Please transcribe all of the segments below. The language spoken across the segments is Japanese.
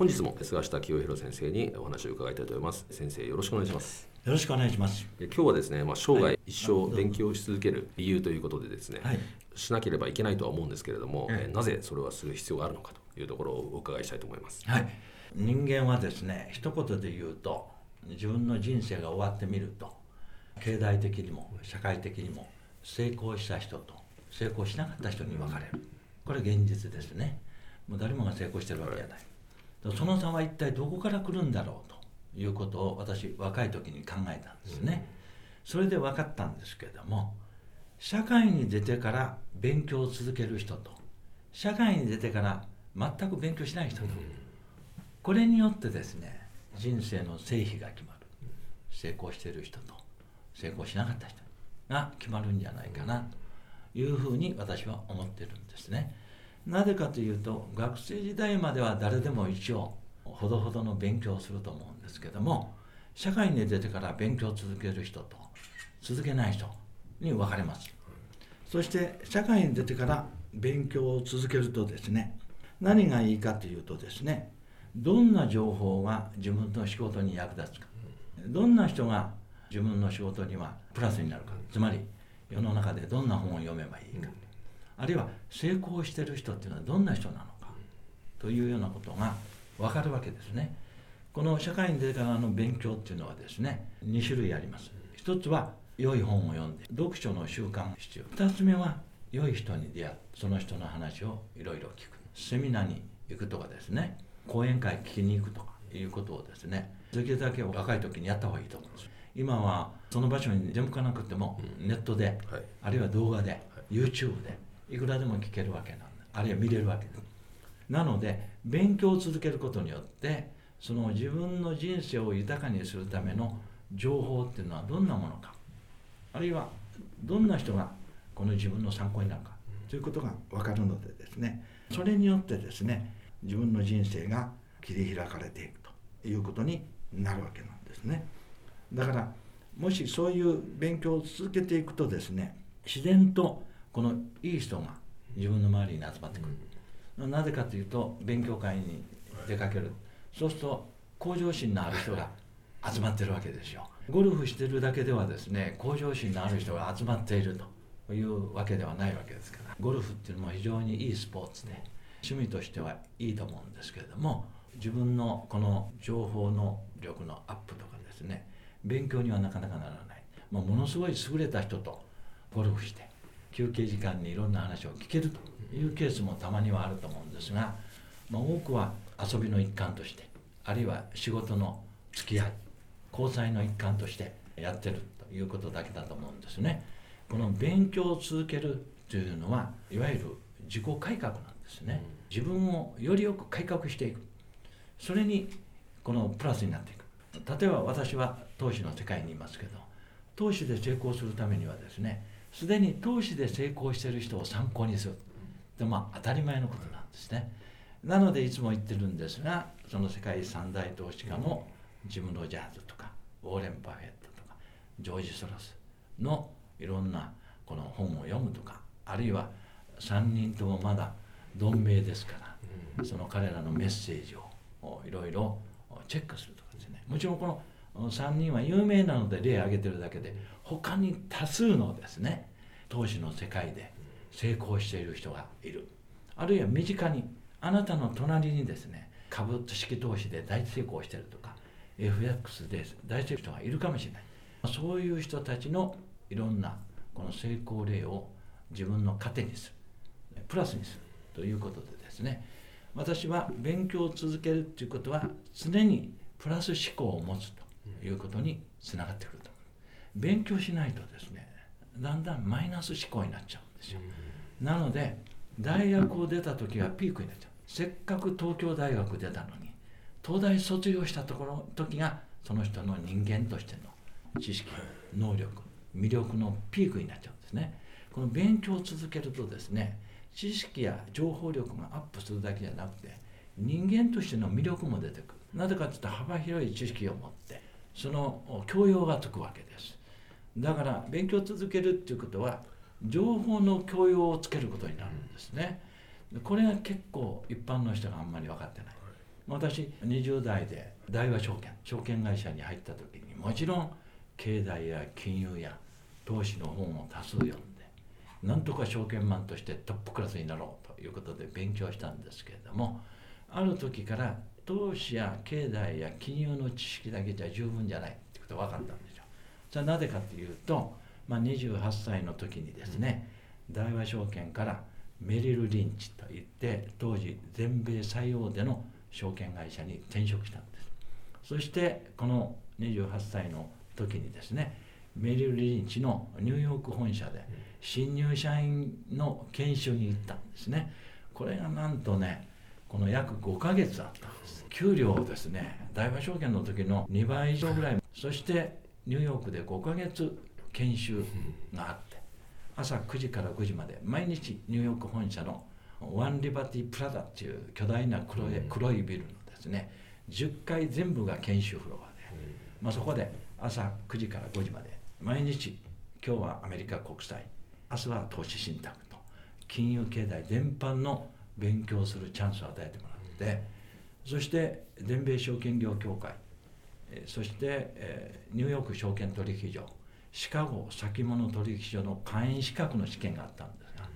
本日も菅下清弘先生にお話を伺いたいと思います。先生よろしくお願いします。よろしくお願いします。今日はですね、まあ、生涯一生勉強し続ける理由ということでですね、はい、しなければいけないとは思うんですけれども、はい、なぜそれはする必要があるのかというところをお伺いしたいと思います、はい、人間はですね一言で言うと自分の人生が終わってみると経済的にも社会的にも成功した人と成功しなかった人に分かれる。これ現実ですね。もう誰もが成功してるわけじゃない、その差は一体どこから来るんだろうということを私若い時に考えたんですね、それで分かったんですけれども社会に出てから勉強を続ける人と社会に出てから全く勉強しない人と、これによってですね人生の成否が決まる。成功している人と成功しなかった人が決まるんじゃないかなというふうに私は思ってるんですねなぜかというと学生時代までは誰でも一応ほどほどの勉強をすると思うんですけども社会に出てから勉強を続ける人と続けない人に分かれます。そして社会に出てから勉強を続けるとですね何がいいかというとですねどんな情報が自分の仕事に役立つかどんな人が自分の仕事にはプラスになるかつまり世の中でどんな本を読めばいいか、あるいは成功してる人っていうのはどんな人なのかというようなことが分かるわけですね。この社会に出てからの勉強っていうのはですね2種類あります。一つは良い本を読んで読書の習慣必要。2つ目は良い人に出会うその人の話をいろいろ聞く。セミナーに行くとかですね。講演会聞きに行くとかいうことをですねできるだけ若い時にやった方がいいと思うんです。今はその場所に全部かなくてもネットで、うんはい、あるいは動画で、はい、YouTube でいくらでも聞けるわけなんであるいは見れるわけですなので勉強を続けることによってその自分の人生を豊かにするための情報っていうのはどんなものか。あるいはどんな人がこの自分の参考になるか。ということが分かるのでですね。それによってですね自分の人生が切り開かれていくということになるわけなんですね。だからもしそういう勉強を続けていくとですね自然とこのいい人が自分の周りに集まってくる、なぜかというと勉強会に出かける。そうすると向上心のある人が集まってるわけですよ。ゴルフしてるだけではですね向上心のある人が集まっているというわけではないわけですから。ゴルフっていうのも非常にいいスポーツで趣味としてはいいと思うんですけれども自分のこの情報の力のアップとかですね勉強にはなかなかならない、まあ、ものすごい優れた人とゴルフして休憩時間にいろんな話を聞けるというケースもたまにはあると思うんですが、まあ、多くは遊びの一環としてあるいは仕事の付き合い交際の一環としてやってるということだけだと思うんですね。この勉強を続けるというのはいわゆる自己改革なんですね。自分をよりよく改革していくそれにこのプラスになっていく例えば私は投資の世界にいますけど投資で成功するためにはですねすでに投資で成功している人を参考にする。でまあ当たり前のことなんですね。なのでいつも言ってるんですがその世界三大投資家のジム・ロジャーズとかウォーレン・バフェットとかジョージ・ソロスのいろんなこの本を読むとかあるいは3人ともまだ同盟ですからその彼らのメッセージをいろいろチェックするとかですね。もちろんこの3人は有名なので例を挙げてるだけで他に多数のですね投資の世界で成功している人がいる。あるいは身近にあなたの隣にですね株式投資で大成功してるとか FX で大成功人がいるかもしれない。そういう人たちのいろんなこの成功例を自分の糧にする。プラスにするということでですね。私は勉強を続けるということは常にプラス思考を持つと。いうことにつながってくると。勉強しないとですねだんだんマイナス思考になっちゃうんですよ。なので大学を出た時はピークになっちゃう。せっかく東京大学出たのに東大卒業したところ時がその人の人間としての知識能力魅力のピークになっちゃうんですね。この勉強を続けるとですね知識や情報力がアップするだけじゃなくて人間としての魅力も出てくる。なぜかというと幅広い知識を持ってその教養がつくわけです。だから勉強を続けるっていうことは情報の教養をつけることになるんですね。これが結構一般の人があんまり分かってない。私20代で大和証券証券会社に入った時にもちろん経済や金融や投資の本を多数読んでなんとか証券マンとしてトップクラスになろうということで勉強したんですけれどもある時から投資や経済や金融の知識だけじゃ十分じゃないってことが分かったんですよ。じゃあなぜかというと、まあ、28歳の時にですね大和証券からメリル・リンチといって当時全米最大手の証券会社に転職したんです。そしてこの28歳の時にですねメリル・リンチのニューヨーク本社で新入社員の研修に行ったんですね。これがなんとねこの約5ヶ月あったんです。給料をですね大和証券の時の2倍以上ぐらい。そしてニューヨークで5ヶ月研修があって朝9時から5時まで毎日ニューヨーク本社のワンリバティプラザっていう巨大な黒い黒いビルのですね10階全部が研修フロアで、まあ、そこで朝9時から5時まで毎日今日はアメリカ国債明日は投資信託と金融経済全般の勉強するチャンスを与えてもらってそして全米証券業協会そして、ニューヨーク証券取引所シカゴ先物取引所の会員資格の試験があったんですが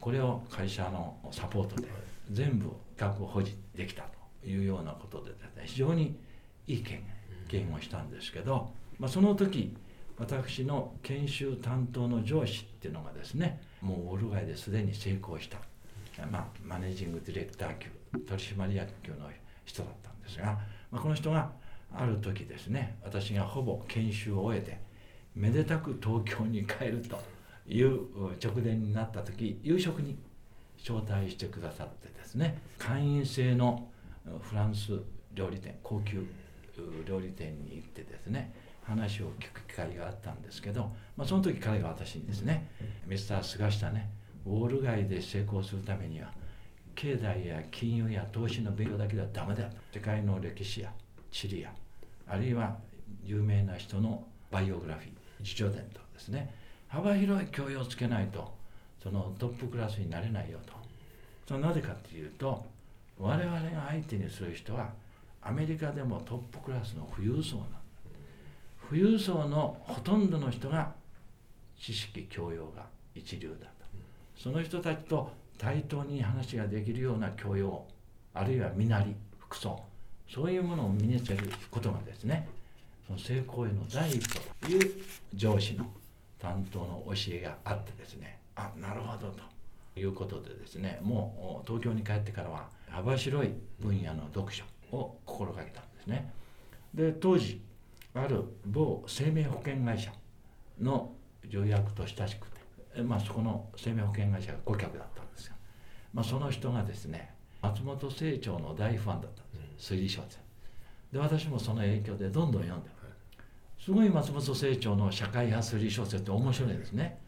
これを会社のサポートで全部学保持できたというようなことで、ね、非常にいい経験をしたんですけど、まあ、その時私の研修担当の上司っていうのがですねもうウォール街ですでに成功した、まあ、マネージングディレクター級取締役級の人だったんですが、まあ、この人がある時ですね私がほぼ研修を終えてめでたく東京に帰るという直前になった時夕食に招待してくださってですね会員制のフランス料理店高級料理店に行ってですね話を聞く機会があったんですけど、まあ、その時彼が私にですね「ミスター菅下ねウォール街で成功するためには経済や金融や投資の勉強だけではダメだ」世界の歴史や地理やあるいは有名な人のバイオグラフィー自叙伝とですね。幅広い教養をつけないとそのトップクラスになれないよと。それなぜかっていうと我々が相手にする人はアメリカでもトップクラスの富裕層なん富裕層のほとんどの人が知識教養が一流だ。その人たちと対等に話ができるような教養あるいは身なり服装そういうものを身につけることがですねその成功への第一歩という上司の担当の教えがあってですねあなるほどということでですねもう東京に帰ってからは幅広い分野の読書を心がけたんですね。で当時ある某生命保険会社の条約と親しく、まあ、そこの生命保険会社が顧客だったんですが、まあ、その人がですね松本清張の大ファンだったんです推理小説。で私もその影響でどんどん読んですごい松本清張の社会派推理小説って面白いですね。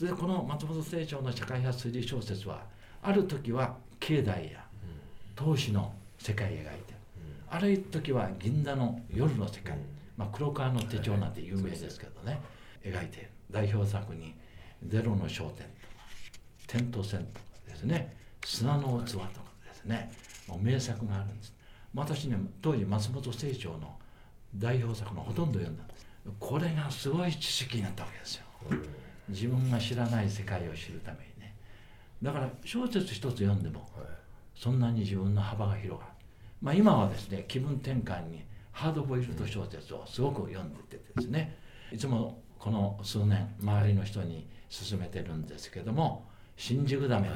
でこの松本清張の社会派推理小説はある時は経済や投資の世界を描いてある時は銀座の夜の世界、まあ、黒川の手帳なんて有名ですけどね。描いて代表作に「ゼロの商店」と。か「点と線」とかですね「砂の器」とかですね。もう名作があるんです。私ね当時松本清張の代表作のほとんど読んだんです。これがすごい知識になったわけですよ。自分が知らない世界を知るためにね。だから小説一つ読んでもそんなに自分の幅が広がるまあ今はですね気分転換にハードボイルド小説をすごく読んでてですね。いつもこの数年周りの人に勧めてるんですけども「新宿ダメ」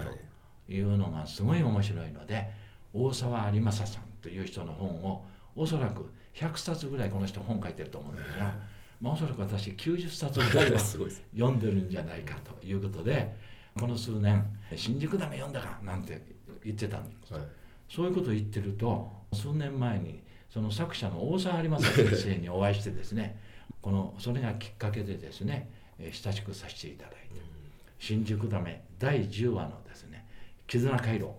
というのがすごい面白いので大沢有正さんという人の本をおそらく100冊ぐらいこの人本書いてると思うんですが、まあ、おそらく私90冊ぐらいは 読んでるんじゃないかということでこの数年「新宿ダメ読んだか」なんて言ってたんです、はい、そういうことを言ってると数年前にその作者の大沢有正先生にお会いしてですねこのそれがきっかけでですね親しくさせていただいて「新宿ダメ」第10話のですね「絆回路」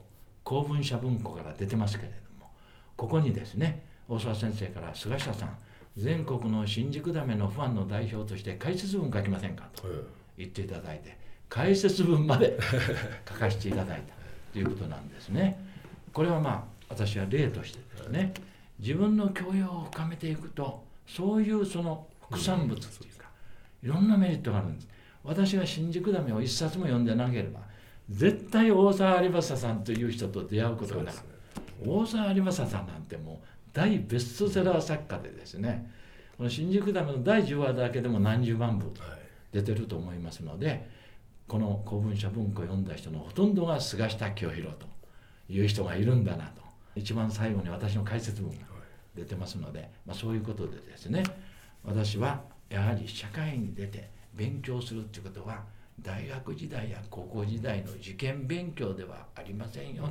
公文社文庫から出てますけれどもここにですね大沢先生から菅下さん全国の新宿ダメのファンの代表として解説文書きませんかと言っていただいて解説文まで 書かせていただいたということなんですね。これはまあ私は例としてですね自分の教養を深めていくとそういうその副産物っていうかいろんなメリットがあるんです。私が新宿ダメを一冊も読んでなければ絶対大沢有正さんという人と出会うことがなかった。大沢有正さんなんてもう大ベストセラー作家でですねこの新宿ダムの第10話だけでも何十万部出てると思いますので、この公文社文庫を読んだ人のほとんどが菅下清弘という人がいるんだなと一番最後に私の解説文が出てますので、まあ、そういうことでですね私はやはり社会に出て勉強するっていうことは大学時代や高校時代の受験勉強ではありませんよ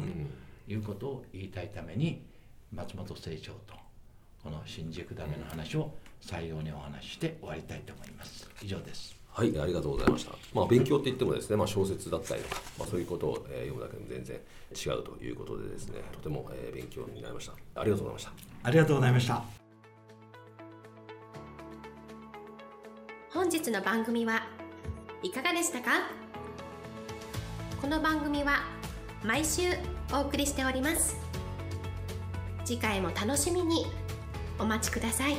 ということを言いたいために松本清張とこの新宿ダメの話を採用にお話しして終わりたいと思います以上ですはい、ありがとうございました。まあ、勉強って言ってもですね、まあ、小説だったりとか、まあ、そういうことを、えー、読むだけでも全然違うということでですね、とても、えー、勉強になりました。ありがとうございました。ありがとうございました。本日の番組はいかがでしたか？この番組は毎週お送りしております。次回も楽しみにお待ちください。